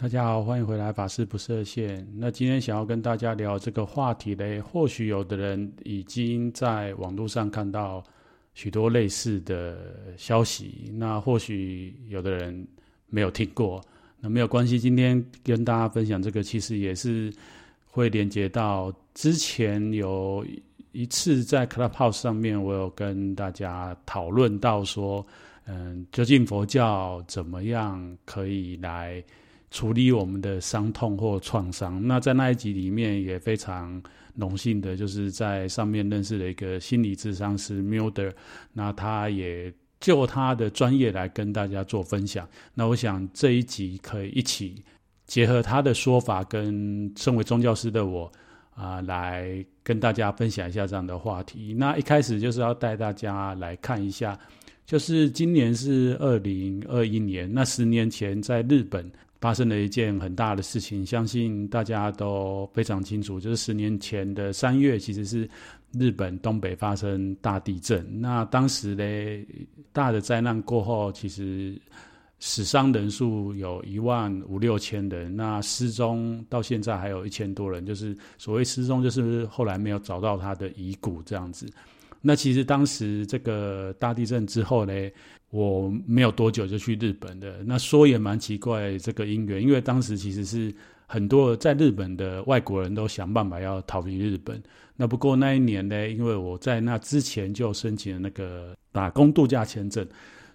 大家好，欢迎回来，法师不设限。那今天想要跟大家聊这个话题嘞，或许有的人已经在网络上看到许多类似的消息，那或许有的人没有听过，那没有关系。今天跟大家分享这个，其实也是会连接到之前有一次在 Clubhouse 上面，我有跟大家讨论到说，嗯，究竟佛教怎么样可以来处理我们的伤痛或创伤。那在那一集里面也非常荣幸的，就是在上面认识了一个心理咨商师 Milder，那他也就他的专业来跟大家做分享。那我想这一集可以一起结合他的说法，跟身为宗教师的我啊、来跟大家分享一下这样的话题。那一开始就是要带大家来看一下，就是今年是二零二一年，那十年前在日本。发生了一件很大的事情，相信大家都非常清楚，就是十年前的三月，其实是日本东北发生大地震。那当时呢，大的灾难过后，其实死伤人数有一万五六千人，那失踪到现在还有一千多人，就是所谓失踪，就是后来没有找到他的遗骨这样子。那其实当时这个大地震之后呢，我没有多久就去日本的。那说也蛮奇怪，这个因缘，因为当时其实是很多在日本的外国人都想办法要逃离日本。那不过那一年呢，因为我在那之前就申请了那个打工度假签证，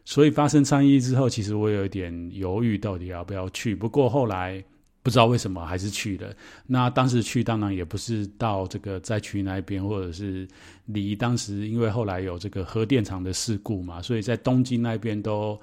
所以发生参议之后，其实我有一点犹豫，到底要不要去。不过后来。不知道为什么还是去了。那当时去当然也不是到这个灾区那边，或者是离当时因为后来有这个核电厂的事故嘛，所以在东京那边都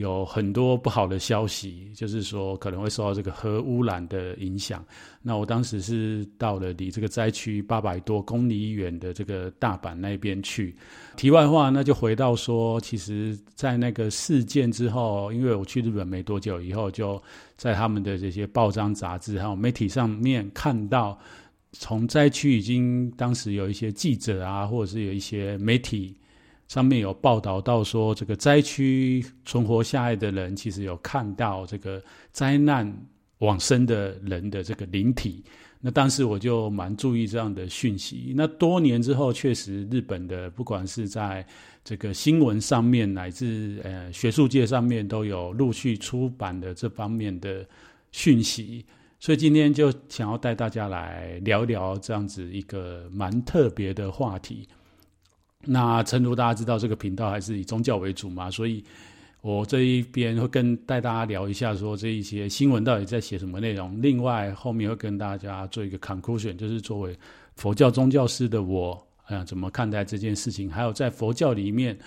有很多不好的消息，就是说可能会受到这个核污染的影响。那我当时是到了离这个灾区八百多公里远的这个大阪那边去。题外话，那就回到说，其实，在那个事件之后，因为我去日本没多久以后，就在他们的这些报章杂志还有媒体上面看到，从灾区已经当时有一些记者啊，或者是有一些媒体。上面有报道到说，这个灾区存活下来的人，其实有看到这个灾难往生的人的这个灵体。那当时我就蛮注意这样的讯息。那多年之后，确实日本的不管是在这个新闻上面，乃至呃学术界上面，都有陆续出版的这方面的讯息。所以今天就想要带大家来聊聊这样子一个蛮特别的话题。那诚如大家知道，这个频道还是以宗教为主嘛，所以我这一边会跟带大家聊一下，说这一些新闻到底在写什么内容。另外，后面会跟大家做一个 conclusion，就是作为佛教宗教师的我，啊，怎么看待这件事情？还有在佛教里面，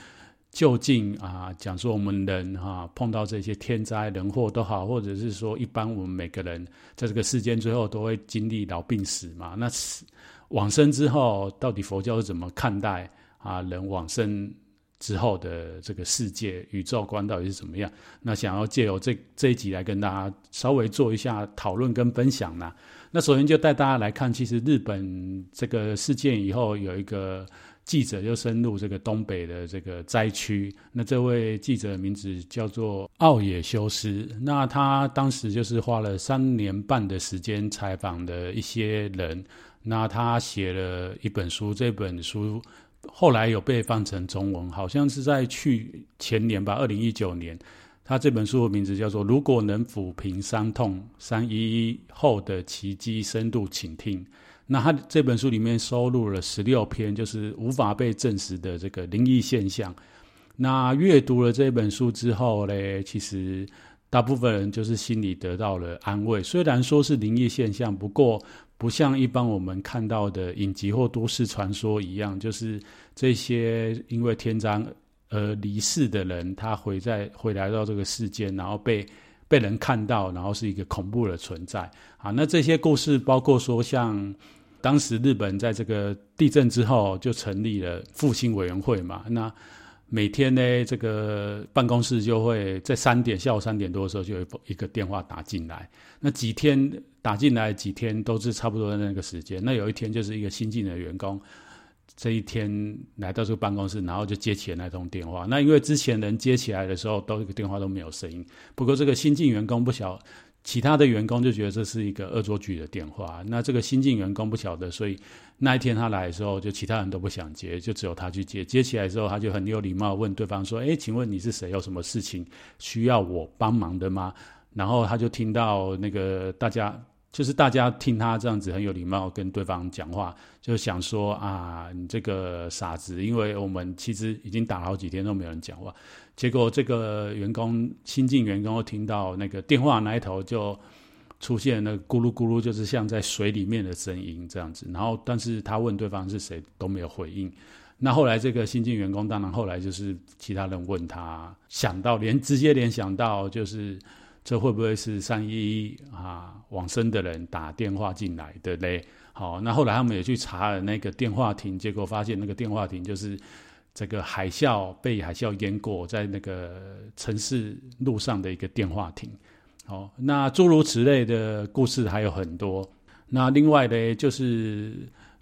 究竟啊，讲说我们人哈、啊、碰到这些天灾人祸都好，或者是说一般我们每个人在这个世间最后都会经历老病死嘛？那死往生之后，到底佛教是怎么看待？啊，人往生之后的这个世界宇宙观到底是怎么样？那想要借由这这一集来跟大家稍微做一下讨论跟分享呢。那首先就带大家来看，其实日本这个事件以后，有一个记者就深入这个东北的这个灾区。那这位记者的名字叫做奥野修斯。那他当时就是花了三年半的时间采访的一些人。那他写了一本书，这本书。后来有被翻成中文，好像是在去前年吧，二零一九年。他这本书的名字叫做《如果能抚平伤痛，三一一后的奇迹深度倾听》。那他这本书里面收录了十六篇，就是无法被证实的这个灵异现象。那阅读了这本书之后呢，其实大部分人就是心里得到了安慰。虽然说是灵异现象，不过。不像一般我们看到的影集或都市传说一样，就是这些因为天灾而离世的人，他回在回来到这个世间，然后被被人看到，然后是一个恐怖的存在啊。那这些故事包括说，像当时日本在这个地震之后就成立了复兴委员会嘛，那。每天呢，这个办公室就会在三点，下午三点多的时候就有一个电话打进来。那几天打进来几天都是差不多的那个时间。那有一天就是一个新进的员工，这一天来到这个办公室，然后就接起了那通电话。那因为之前人接起来的时候都这个电话都没有声音。不过这个新进员工不晓其他的员工就觉得这是一个恶作剧的电话。那这个新进员工不晓得，所以那一天他来的时候，就其他人都不想接，就只有他去接。接起来之后，他就很有礼貌问对方说：“哎，请问你是谁？有什么事情需要我帮忙的吗？”然后他就听到那个大家。就是大家听他这样子很有礼貌跟对方讲话，就想说啊，你这个傻子，因为我们其实已经打了好几天都没有人讲话，结果这个员工新进员工听到那个电话那一头就出现那咕噜咕噜，就是像在水里面的声音这样子，然后但是他问对方是谁都没有回应，那后来这个新进员工当然后来就是其他人问他，想到连直接联想到就是。这会不会是三一一啊往生的人打电话进来的嘞？好，那后来他们也去查了那个电话亭，结果发现那个电话亭就是这个海啸被海啸淹过，在那个城市路上的一个电话亭。好，那诸如此类的故事还有很多。那另外呢，就是。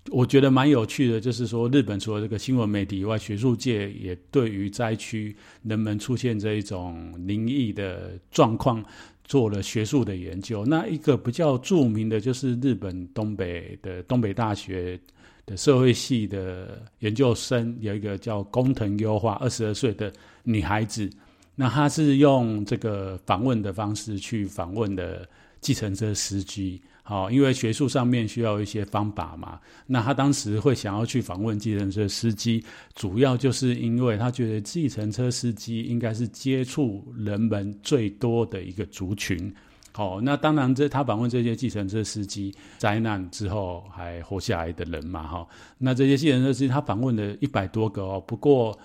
我觉得蛮有趣的，就是说，日本除了这个新闻媒体以外，学术界也对于灾区人们出现这一种灵异的状况做了学术的研究。那一个比较著名的就是日本东北的东北大学的社会系的研究生，有一个叫工藤优花，二十二岁的女孩子。那她是用这个访问的方式去访问的计程车司机。好，因为学术上面需要一些方法嘛，那他当时会想要去访问计程车司机，主要就是因为他觉得计程车司机应该是接触人们最多的一个族群。好，那当然这他访问这些计程车司机，灾难之后还活下来的人嘛，哈，那这些计程车司机他访问了一百多个哦，不过。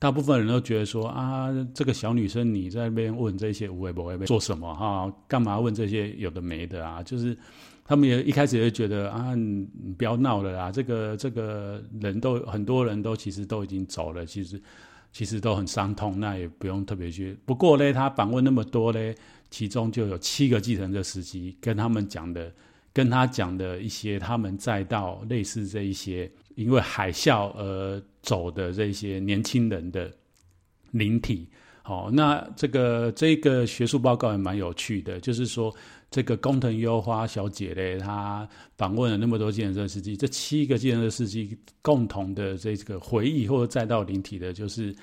大部分人都觉得说啊，这个小女生你在那边问这些无谓不谓做什么哈？干嘛问这些有的没的啊？就是他们也一开始也觉得啊，你不要闹了啦。这个这个人都很多人都其实都已经走了，其实其实都很伤痛，那也不用特别去。不过呢，他访问那么多呢，其中就有七个计程车司机跟他们讲的，跟他讲的一些他们载到类似这一些。因为海啸而走的这些年轻人的灵体，好，那这个这个学术报告也蛮有趣的，就是说这个工藤优花小姐嘞，她访问了那么多计程车司机，这七个计程车司机共同的这个回忆或者载到灵体的，就是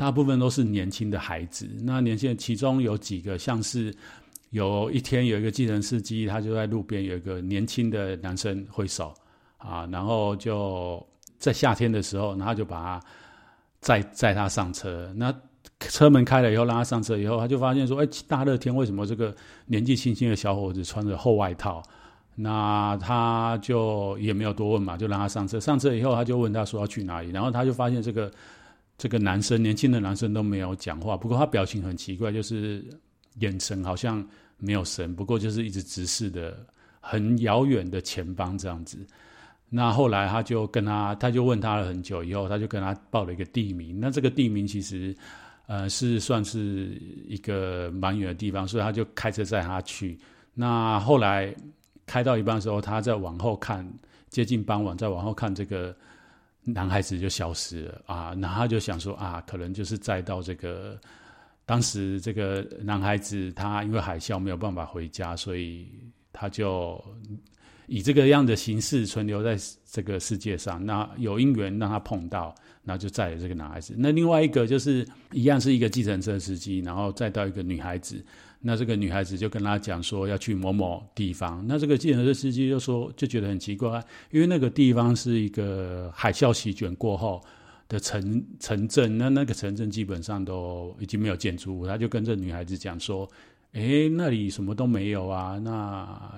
大部分都是年轻的孩子。那年轻人其中有几个，像是有一天有一个计程司机，他就在路边有一个年轻的男生挥手。啊，然后就在夏天的时候，然后就把他载载他上车。那车门开了以后，让他上车以后，他就发现说：“哎，大热天为什么这个年纪轻轻的小伙子穿着厚外套？”那他就也没有多问嘛，就让他上车。上车以后，他就问他说要去哪里，然后他就发现这个这个男生年轻的男生都没有讲话，不过他表情很奇怪，就是眼神好像没有神，不过就是一直直视的很遥远的前方这样子。那后来他就跟他，他就问他了很久，以后他就跟他报了一个地名。那这个地名其实，呃，是算是一个蛮远的地方，所以他就开车载他去。那后来开到一半的时候，他再往后看，接近傍晚再往后看，这个男孩子就消失了啊。然后他就想说啊，可能就是载到这个当时这个男孩子，他因为海啸没有办法回家，所以他就。以这个样的形式存留在这个世界上，那有因缘让他碰到，然后就载了这个男孩子。那另外一个就是一样是一个计程车司机，然后载到一个女孩子。那这个女孩子就跟他讲说要去某某地方。那这个计程车司机就说就觉得很奇怪，因为那个地方是一个海啸席卷过后的城城镇，那那个城镇基本上都已经没有建筑物。他就跟这女孩子讲说：“诶，那里什么都没有啊。”那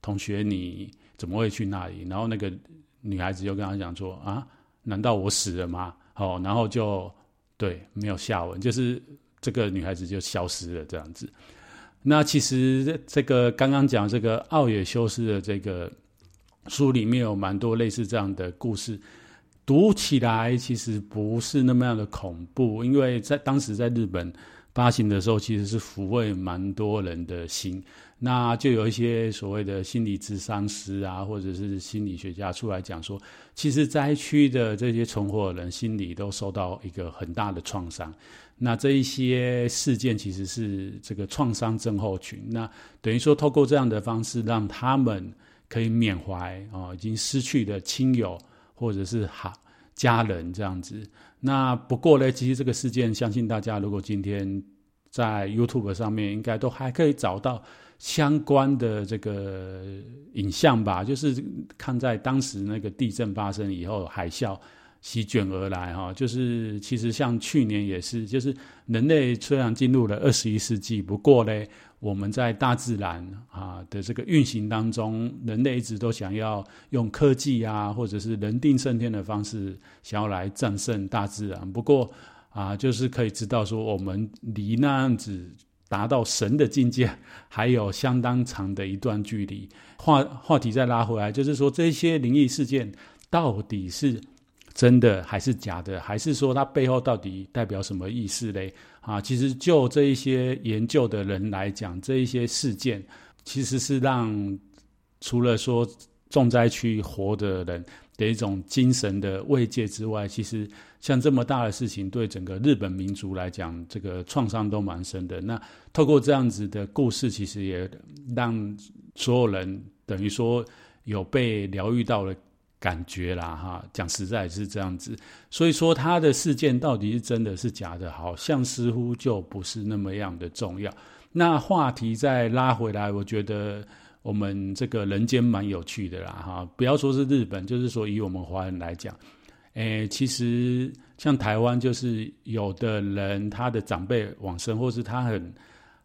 同学，你怎么会去那里？然后那个女孩子就跟他讲说：“啊，难道我死了吗？”哦，然后就对，没有下文，就是这个女孩子就消失了这样子。那其实这个刚刚讲这个奥野修斯的这个书里面有蛮多类似这样的故事，读起来其实不是那么样的恐怖，因为在当时在日本发行的时候，其实是抚慰蛮多人的心。那就有一些所谓的心理咨商师啊，或者是心理学家出来讲说，其实灾区的这些存活的人心里都受到一个很大的创伤。那这一些事件其实是这个创伤症候群。那等于说，透过这样的方式，让他们可以缅怀啊，已经失去的亲友或者是好家人这样子。那不过呢，其实这个事件，相信大家如果今天在 YouTube 上面，应该都还可以找到。相关的这个影像吧，就是看在当时那个地震发生以后，海啸席卷而来哈，就是其实像去年也是，就是人类虽然进入了二十一世纪，不过呢，我们在大自然啊的这个运行当中，人类一直都想要用科技啊，或者是人定胜天的方式，想要来战胜大自然。不过啊，就是可以知道说，我们离那样子。达到神的境界，还有相当长的一段距离。话话题再拉回来，就是说这些灵异事件到底是真的还是假的，还是说它背后到底代表什么意思嘞？啊，其实就这一些研究的人来讲，这一些事件其实是让除了说重灾区活的人的一种精神的慰藉之外，其实。像这么大的事情，对整个日本民族来讲，这个创伤都蛮深的。那透过这样子的故事，其实也让所有人等于说有被疗愈到了感觉啦，哈。讲实在是这样子，所以说他的事件到底是真的是假的，好像似乎就不是那么样的重要。那话题再拉回来，我觉得我们这个人间蛮有趣的啦，哈。不要说是日本，就是说以我们华人来讲。诶，其实像台湾，就是有的人他的长辈往生，或是他很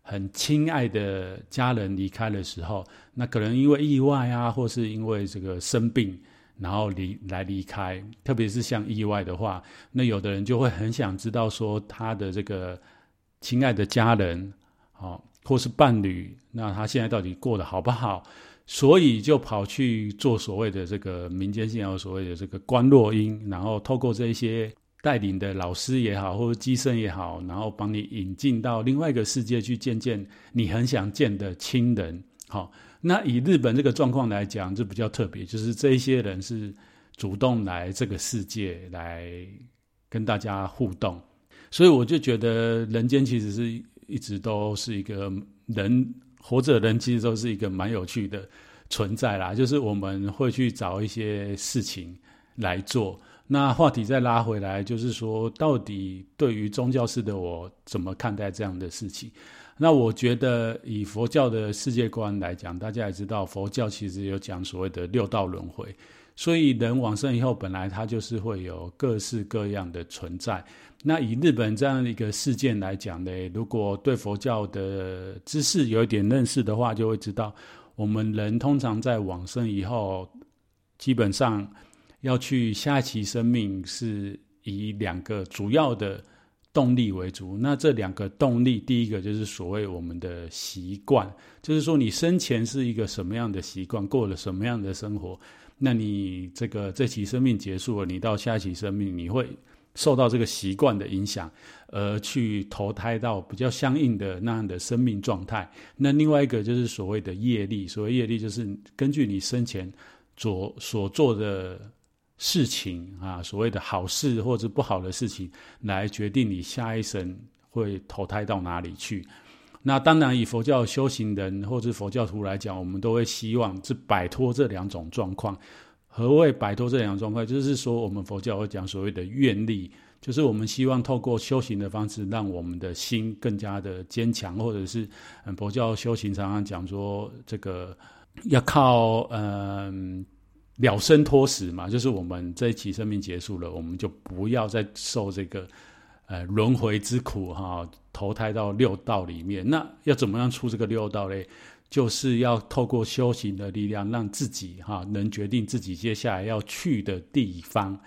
很亲爱的家人离开的时候，那可能因为意外啊，或是因为这个生病，然后离来离开。特别是像意外的话，那有的人就会很想知道说他的这个亲爱的家人，哦，或是伴侣，那他现在到底过得好不好？所以就跑去做所谓的这个民间信仰，所谓的这个观落音，然后透过这些带领的老师也好，或者乩身也好，然后帮你引进到另外一个世界去见见你很想见的亲人。好，那以日本这个状况来讲，就比较特别，就是这一些人是主动来这个世界来跟大家互动，所以我就觉得人间其实是一直都是一个人。活着人其实都是一个蛮有趣的存在啦，就是我们会去找一些事情来做。那话题再拉回来，就是说，到底对于宗教式的我怎么看待这样的事情？那我觉得以佛教的世界观来讲，大家也知道，佛教其实有讲所谓的六道轮回，所以人往生以后，本来他就是会有各式各样的存在。那以日本这样的一个事件来讲呢，如果对佛教的知识有一点认识的话，就会知道，我们人通常在往生以后，基本上要去下一期生命，是以两个主要的动力为主。那这两个动力，第一个就是所谓我们的习惯，就是说你生前是一个什么样的习惯，过了什么样的生活，那你这个这期生命结束了，你到下一期生命，你会。受到这个习惯的影响，而去投胎到比较相应的那样的生命状态。那另外一个就是所谓的业力，所谓业力就是根据你生前所所做的事情啊，所谓的好事或者不好的事情，来决定你下一生会投胎到哪里去。那当然，以佛教修行人或者佛教徒来讲，我们都会希望是摆脱这两种状况。何谓摆脱这两种状况？就是说，我们佛教会讲所谓的愿力，就是我们希望透过修行的方式，让我们的心更加的坚强，或者是，佛教修行常常讲说，这个要靠嗯了生脱死嘛，就是我们这一期生命结束了，我们就不要再受这个呃轮回之苦哈，投胎到六道里面。那要怎么样出这个六道嘞？就是要透过修行的力量，让自己哈能决定自己接下来要去的地方。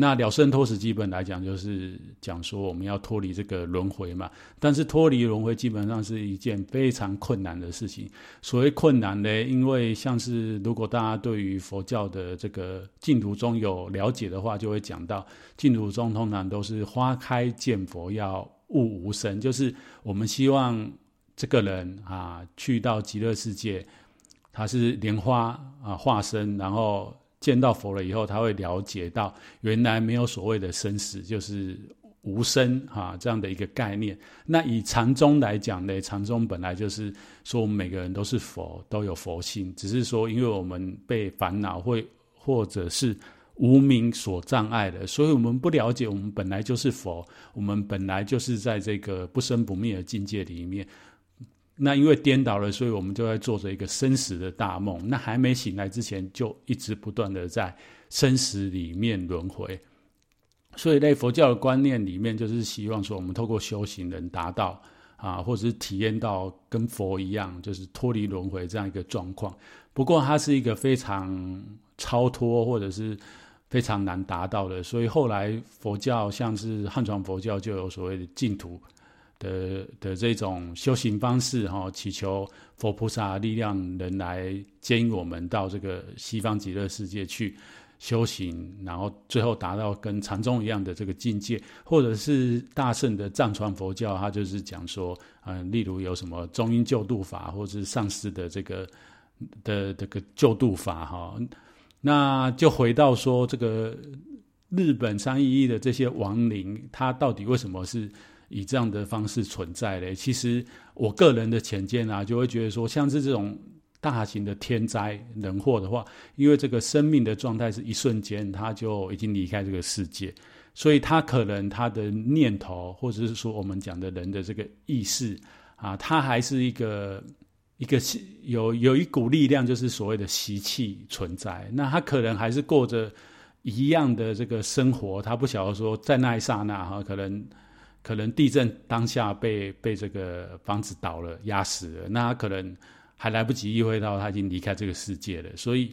那了生脱死，基本来讲就是讲说我们要脱离这个轮回嘛。但是脱离轮回基本上是一件非常困难的事情。所谓困难呢，因为像是如果大家对于佛教的这个净土宗有了解的话，就会讲到净土宗通常都是花开见佛，要悟无生，就是我们希望。这个人啊去到极乐世界，他是莲花啊化身，然后见到佛了以后，他会了解到原来没有所谓的生死，就是。无生哈，这样的一个概念。那以禅宗来讲呢，禅宗本来就是说我们每个人都是佛，都有佛性，只是说因为我们被烦恼会或者是无明所障碍的，所以我们不了解我们本来就是佛，我们本来就是在这个不生不灭的境界里面。那因为颠倒了，所以我们就在做着一个生死的大梦。那还没醒来之前，就一直不断的在生死里面轮回。所以在佛教的观念里面，就是希望说，我们透过修行能达到啊，或者是体验到跟佛一样，就是脱离轮回这样一个状况。不过，它是一个非常超脱，或者是非常难达到的。所以后来佛教，像是汉传佛教，就有所谓的净土的的这种修行方式，哈，祈求佛菩萨力量能来接引我们到这个西方极乐世界去。修行，然后最后达到跟禅宗一样的这个境界，或者是大圣的藏传佛教，它就是讲说，嗯、例如有什么中阴救度法，或者是上师的这个的这个救度法，哈，那就回到说这个日本三一一的这些亡灵，它到底为什么是以这样的方式存在嘞？其实我个人的浅见啊，就会觉得说，像是这种。大型的天灾人祸的话，因为这个生命的状态是一瞬间，他就已经离开这个世界，所以他可能他的念头，或者是说我们讲的人的这个意识啊，他还是一个一个有有一股力量，就是所谓的习气存在。那他可能还是过着一样的这个生活，他不晓得说在那一刹那哈，可能可能地震当下被被这个房子倒了压死了，那他可能。还来不及意会到他已经离开这个世界了，所以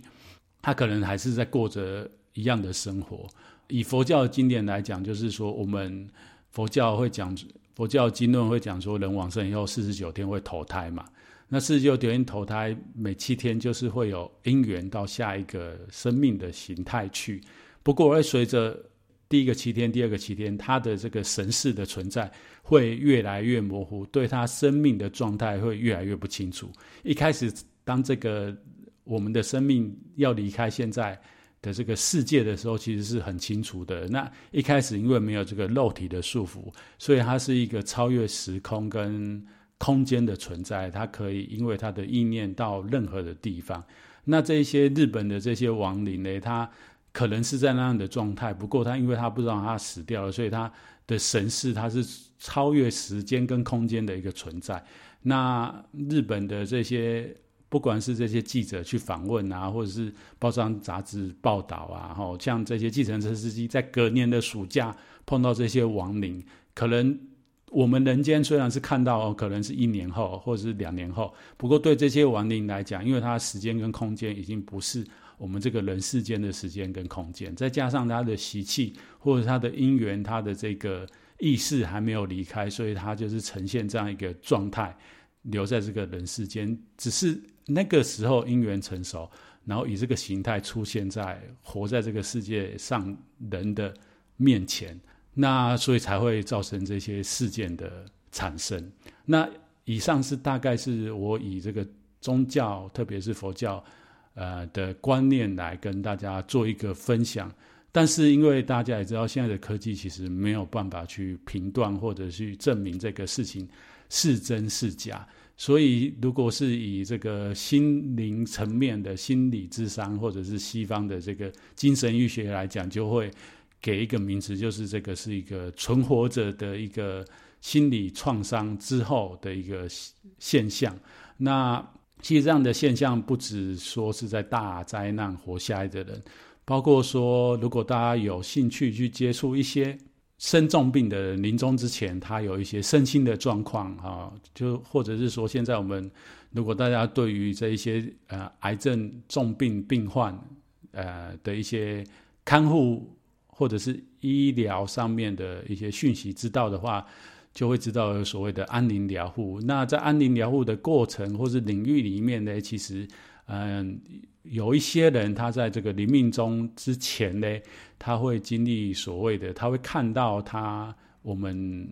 他可能还是在过着一样的生活。以佛教经典来讲，就是说我们佛教会讲，佛教经论会讲说，人往生以后四十九天会投胎嘛。那四十九天投胎，每七天就是会有因缘到下一个生命的形态去。不过会随着第一个七天、第二个七天，他的这个神识的存在。会越来越模糊，对他生命的状态会越来越不清楚。一开始，当这个我们的生命要离开现在的这个世界的时候，其实是很清楚的。那一开始，因为没有这个肉体的束缚，所以它是一个超越时空跟空间的存在。它可以因为它的意念到任何的地方。那这些日本的这些亡灵呢，他可能是在那样的状态，不过他因为他不知道他死掉了，所以他的神识他是。超越时间跟空间的一个存在。那日本的这些，不管是这些记者去访问啊，或者是报章杂志报道啊，吼，像这些计程车司机在隔年的暑假碰到这些亡灵，可能我们人间虽然是看到，可能是一年后或者是两年后，不过对这些亡灵来讲，因为它时间跟空间已经不是我们这个人世间的时间跟空间，再加上他的习气或者他的因缘，他的这个。意识还没有离开，所以他就是呈现这样一个状态，留在这个人世间。只是那个时候因缘成熟，然后以这个形态出现在活在这个世界上人的面前，那所以才会造成这些事件的产生。那以上是大概是我以这个宗教，特别是佛教，呃的观念来跟大家做一个分享。但是，因为大家也知道，现在的科技其实没有办法去评断或者去证明这个事情是真是假，所以如果是以这个心灵层面的心理智商，或者是西方的这个精神医学来讲，就会给一个名词，就是这个是一个存活者的一个心理创伤之后的一个现象。那其实这样的现象不只说是在大灾难活下来的人。包括说，如果大家有兴趣去接触一些生重病的人，临终之前他有一些身心的状况啊，就或者是说，现在我们如果大家对于这一些呃癌症重病病患呃的一些看护或者是医疗上面的一些讯息知道的话，就会知道所谓的安宁疗护。那在安宁疗护的过程或是领域里面呢，其实嗯。有一些人，他在这个临命终之前呢，他会经历所谓的，他会看到他我们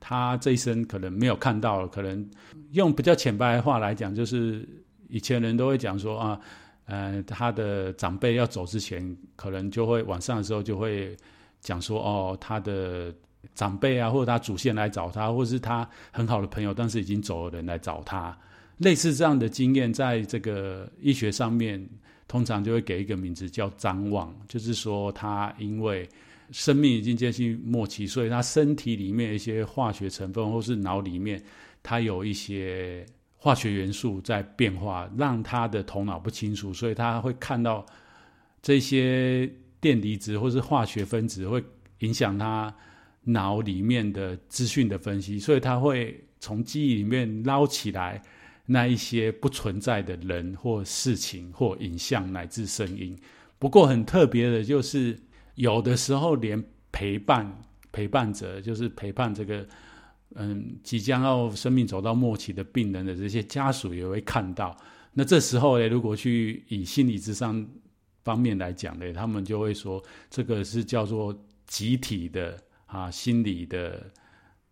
他这一生可能没有看到，可能用比较浅白的话来讲，就是以前人都会讲说啊，呃，他的长辈要走之前，可能就会晚上的时候就会讲说，哦，他的长辈啊，或者他祖先来找他，或者是他很好的朋友，但是已经走的人来找他，类似这样的经验，在这个医学上面，通常就会给一个名字叫张望，就是说他因为。生命已经接近末期，所以他身体里面一些化学成分，或是脑里面，他有一些化学元素在变化，让他的头脑不清楚，所以他会看到这些电离子或是化学分子会影响他脑里面的资讯的分析，所以他会从记忆里面捞起来那一些不存在的人或事情或影像乃至声音。不过很特别的就是。有的时候，连陪伴陪伴者，就是陪伴这个嗯即将要生命走到末期的病人的这些家属也会看到。那这时候呢，如果去以心理智商方面来讲呢，他们就会说，这个是叫做集体的啊心理的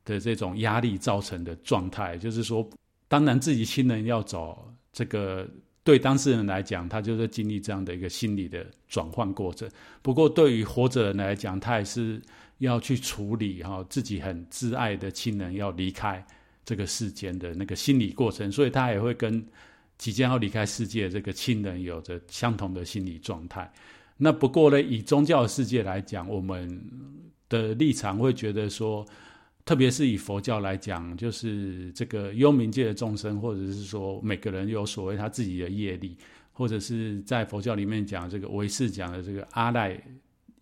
的这种压力造成的状态。就是说，当然自己亲人要走这个。对当事人来讲，他就是经历这样的一个心理的转换过程。不过，对于活着人来讲，他也是要去处理哈自己很挚爱的亲人要离开这个世间的那个心理过程，所以他也会跟即将要离开世界这个亲人有着相同的心理状态。那不过呢，以宗教的世界来讲，我们的立场会觉得说。特别是以佛教来讲，就是这个幽冥界的众生，或者是说每个人有所谓他自己的业力，或者是在佛教里面讲这个唯识讲的这个阿赖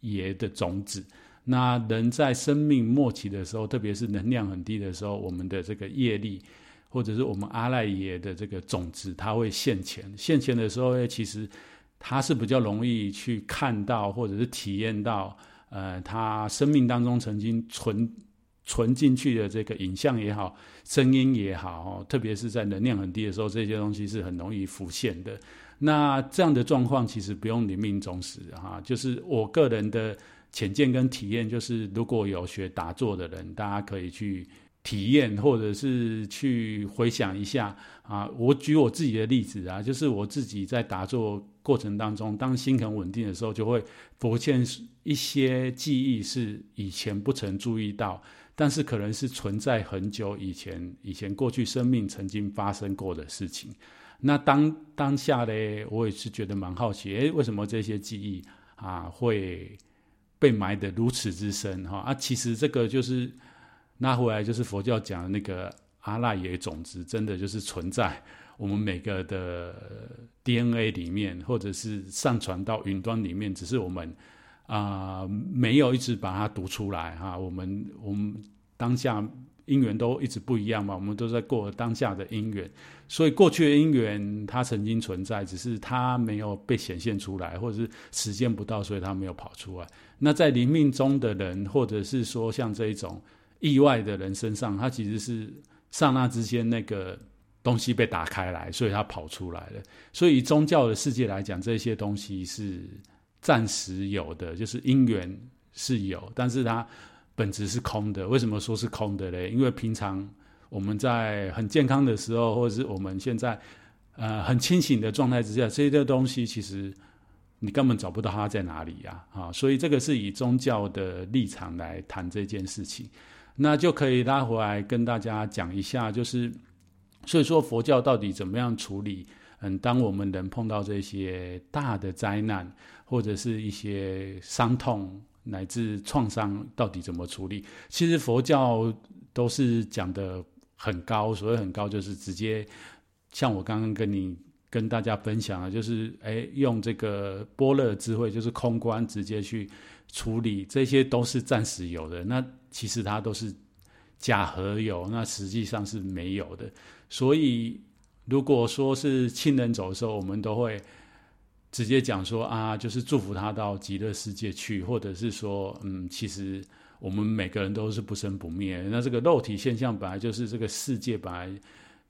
耶的种子。那人在生命末期的时候，特别是能量很低的时候，我们的这个业力，或者是我们阿赖耶的这个种子，它会现前。现前的时候，其实它是比较容易去看到，或者是体验到，呃，他生命当中曾经存。存进去的这个影像也好，声音也好，特别是在能量很低的时候，这些东西是很容易浮现的。那这样的状况其实不用你命中时哈，就是我个人的浅见跟体验，就是如果有学打坐的人，大家可以去体验，或者是去回想一下啊。我举我自己的例子啊，就是我自己在打坐过程当中，当心很稳定的时候，就会浮现一些记忆，是以前不曾注意到。但是可能是存在很久以前，以前过去生命曾经发生过的事情。那当当下呢，我也是觉得蛮好奇，诶，为什么这些记忆啊会被埋得如此之深？哈啊，其实这个就是拿回来，就是佛教讲的那个阿赖耶种子，真的就是存在我们每个的 DNA 里面，或者是上传到云端里面，只是我们。啊、没有一直把它读出来哈。我们我们当下因缘都一直不一样嘛，我们都在过当下的因缘，所以过去的因缘它曾经存在，只是它没有被显现出来，或者是时间不到，所以它没有跑出来。那在灵命中的人，或者是说像这一种意外的人身上，他其实是刹那之间那个东西被打开来，所以它跑出来了。所以宗教的世界来讲，这些东西是。暂时有的就是因缘是有，但是它本质是空的。为什么说是空的嘞？因为平常我们在很健康的时候，或者是我们现在呃很清醒的状态之下，这些东西其实你根本找不到它在哪里呀！啊，所以这个是以宗教的立场来谈这件事情，那就可以拉回来跟大家讲一下，就是所以说佛教到底怎么样处理？嗯，当我们人碰到这些大的灾难，或者是一些伤痛乃至创伤，到底怎么处理？其实佛教都是讲的很高，所谓很高，就是直接像我刚刚跟你跟大家分享的，就是诶，用这个般若智慧，就是空观，直接去处理，这些都是暂时有的。那其实它都是假合有，那实际上是没有的，所以。如果说是亲人走的时候，我们都会直接讲说啊，就是祝福他到极乐世界去，或者是说，嗯，其实我们每个人都是不生不灭。那这个肉体现象本来就是这个世界本来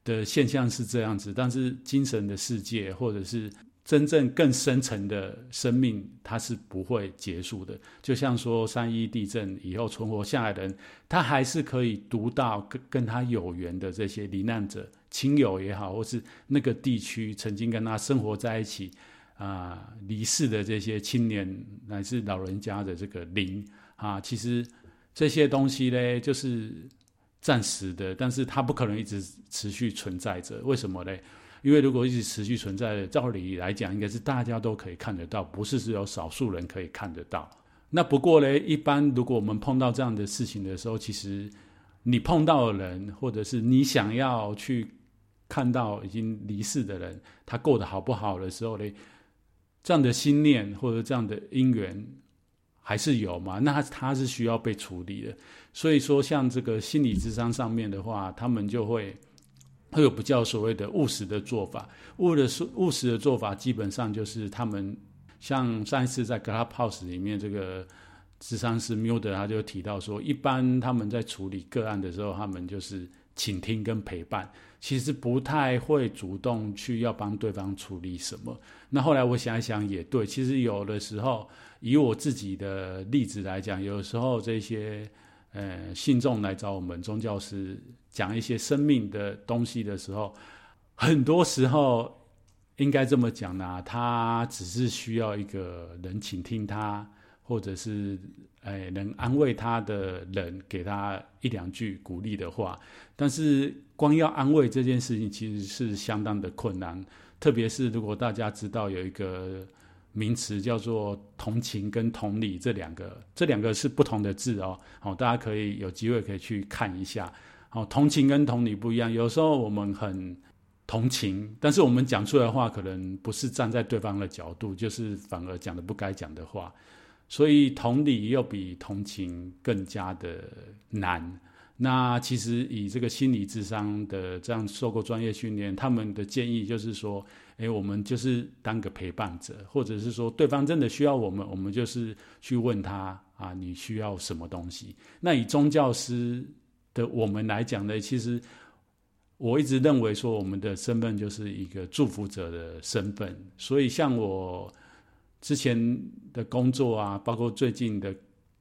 的现象是这样子，但是精神的世界或者是真正更深层的生命，它是不会结束的。就像说三一地震以后存活下来的人，他还是可以读到跟跟他有缘的这些罹难者、亲友也好，或是那个地区曾经跟他生活在一起啊离世的这些青年乃至老人家的这个灵啊，其实这些东西呢，就是暂时的，但是它不可能一直持续存在着。为什么呢？因为如果一直持续存在，照理来讲，应该是大家都可以看得到，不是只有少数人可以看得到。那不过呢，一般如果我们碰到这样的事情的时候，其实你碰到的人，或者是你想要去看到已经离世的人，他过得好不好的时候呢，这样的心念或者这样的因缘还是有嘛？那他是需要被处理的。所以说，像这个心理智商上面的话，他们就会。会有比较所谓的务实的做法，务的务实的做法，基本上就是他们像上一次在 Clubhouse 里面，这个咨商师 Mild 他就提到说，一般他们在处理个案的时候，他们就是倾听跟陪伴，其实不太会主动去要帮对方处理什么。那后来我想一想也对，其实有的时候以我自己的例子来讲，有时候这些。呃，信众来找我们宗教师讲一些生命的东西的时候，很多时候应该这么讲呢，他只是需要一个人倾听他，或者是呃能安慰他的人给他一两句鼓励的话。但是光要安慰这件事情，其实是相当的困难，特别是如果大家知道有一个。名词叫做同情跟同理，这两个这两个是不同的字哦。好，大家可以有机会可以去看一下。好，同情跟同理不一样。有时候我们很同情，但是我们讲出来的话可能不是站在对方的角度，就是反而讲的不该讲的话。所以同理又比同情更加的难。那其实以这个心理智商的这样受过专业训练，他们的建议就是说。哎，我们就是当个陪伴者，或者是说对方真的需要我们，我们就是去问他啊，你需要什么东西？那以宗教师的我们来讲呢，其实我一直认为说，我们的身份就是一个祝福者的身份。所以像我之前的工作啊，包括最近的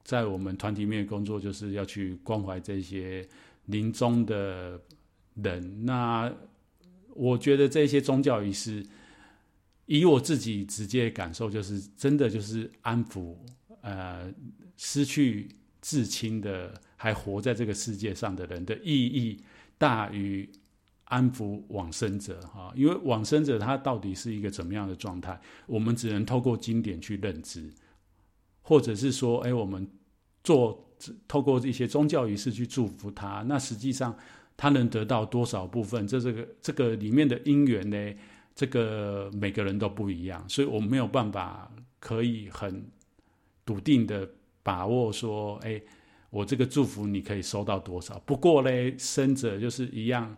在我们团体里面工作，就是要去关怀这些临终的人。那我觉得这些宗教仪式，以我自己直接感受，就是真的就是安抚呃失去至亲的还活在这个世界上的人的意义，大于安抚往生者哈。因为往生者他到底是一个怎么样的状态，我们只能透过经典去认知，或者是说，哎，我们做透过一些宗教仪式去祝福他，那实际上。他能得到多少部分？这这个这个里面的因缘呢？这个每个人都不一样，所以我们没有办法可以很笃定的把握说，哎，我这个祝福你可以收到多少？不过呢，生者就是一样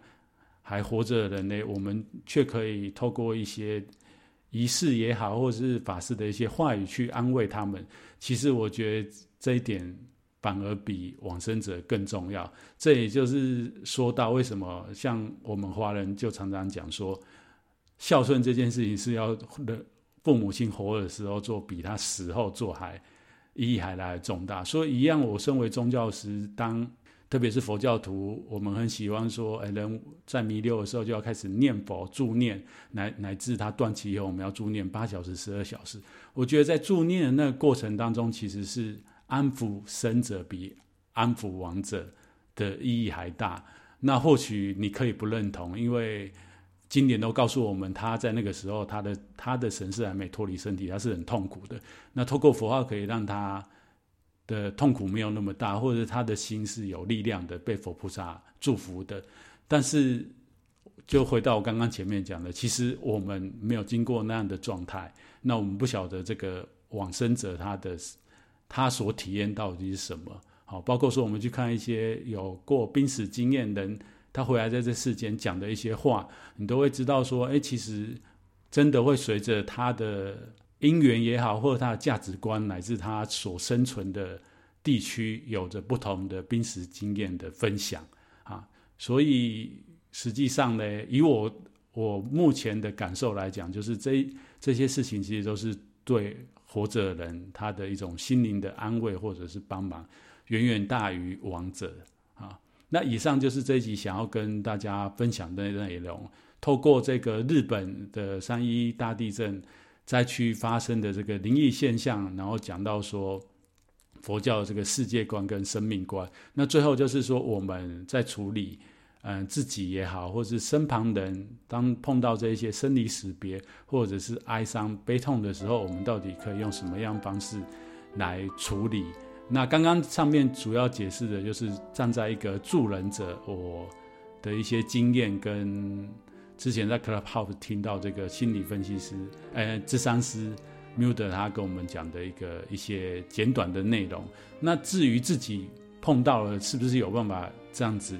还活着的人呢，我们却可以透过一些仪式也好，或者是法师的一些话语去安慰他们。其实我觉得这一点。反而比往生者更重要，这也就是说到为什么像我们华人就常常讲说，孝顺这件事情是要父母亲活的时候做，比他死后做还意义还来重大。所以一样，我身为宗教师，当特别是佛教徒，我们很喜欢说，哎，人在弥留的时候就要开始念佛助念，乃乃至他断气以后，我们要助念八小时、十二小时。我觉得在助念的那个过程当中，其实是。安抚生者比安抚亡者的意义还大。那或许你可以不认同，因为经典都告诉我们，他在那个时候，他的他的神识还没脱离身体，他是很痛苦的。那透过佛号可以让他的痛苦没有那么大，或者他的心是有力量的，被佛菩萨祝福的。但是，就回到我刚刚前面讲的，其实我们没有经过那样的状态，那我们不晓得这个往生者他的。他所体验到底是什么？好，包括说我们去看一些有过濒死经验的人，他回来在这世间讲的一些话，你都会知道说，哎，其实真的会随着他的因缘也好，或者他的价值观，乃至他所生存的地区，有着不同的濒死经验的分享啊。所以实际上呢，以我我目前的感受来讲，就是这这些事情其实都是对活着的人他的一种心灵的安慰或者是帮忙，远远大于亡者。那以上就是这一集想要跟大家分享的内容。透过这个日本的三一大地震灾区发生的这个灵异现象，然后讲到说佛教的这个世界观跟生命观。那最后就是说我们在处理嗯、自己也好，或是身旁人，当碰到这一些生离死别或者是哀伤悲痛的时候，我们到底可以用什么样方式来处理？那刚刚上面主要解释的就是站在一个助人者我的一些经验跟。之前在 Clubhouse 听到这个心理分析师，呃，咨商师 Mude 他跟我们讲的一个一些简短的内容。那至于自己碰到了，是不是有办法这样子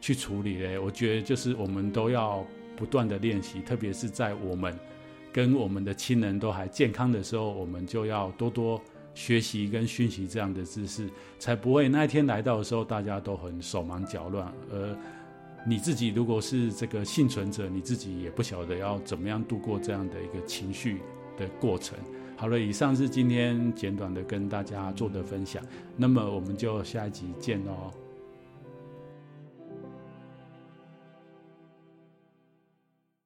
去处理呢？我觉得就是我们都要不断的练习，特别是在我们跟我们的亲人都还健康的时候，我们就要多多学习跟学习这样的知识，才不会那一天来到的时候，大家都很手忙脚乱，而。你自己如果是这个幸存者，你自己也不晓得要怎么样度过这样的一个情绪的过程。好了，以上是今天简短的跟大家做的分享，那么我们就下一集见喽。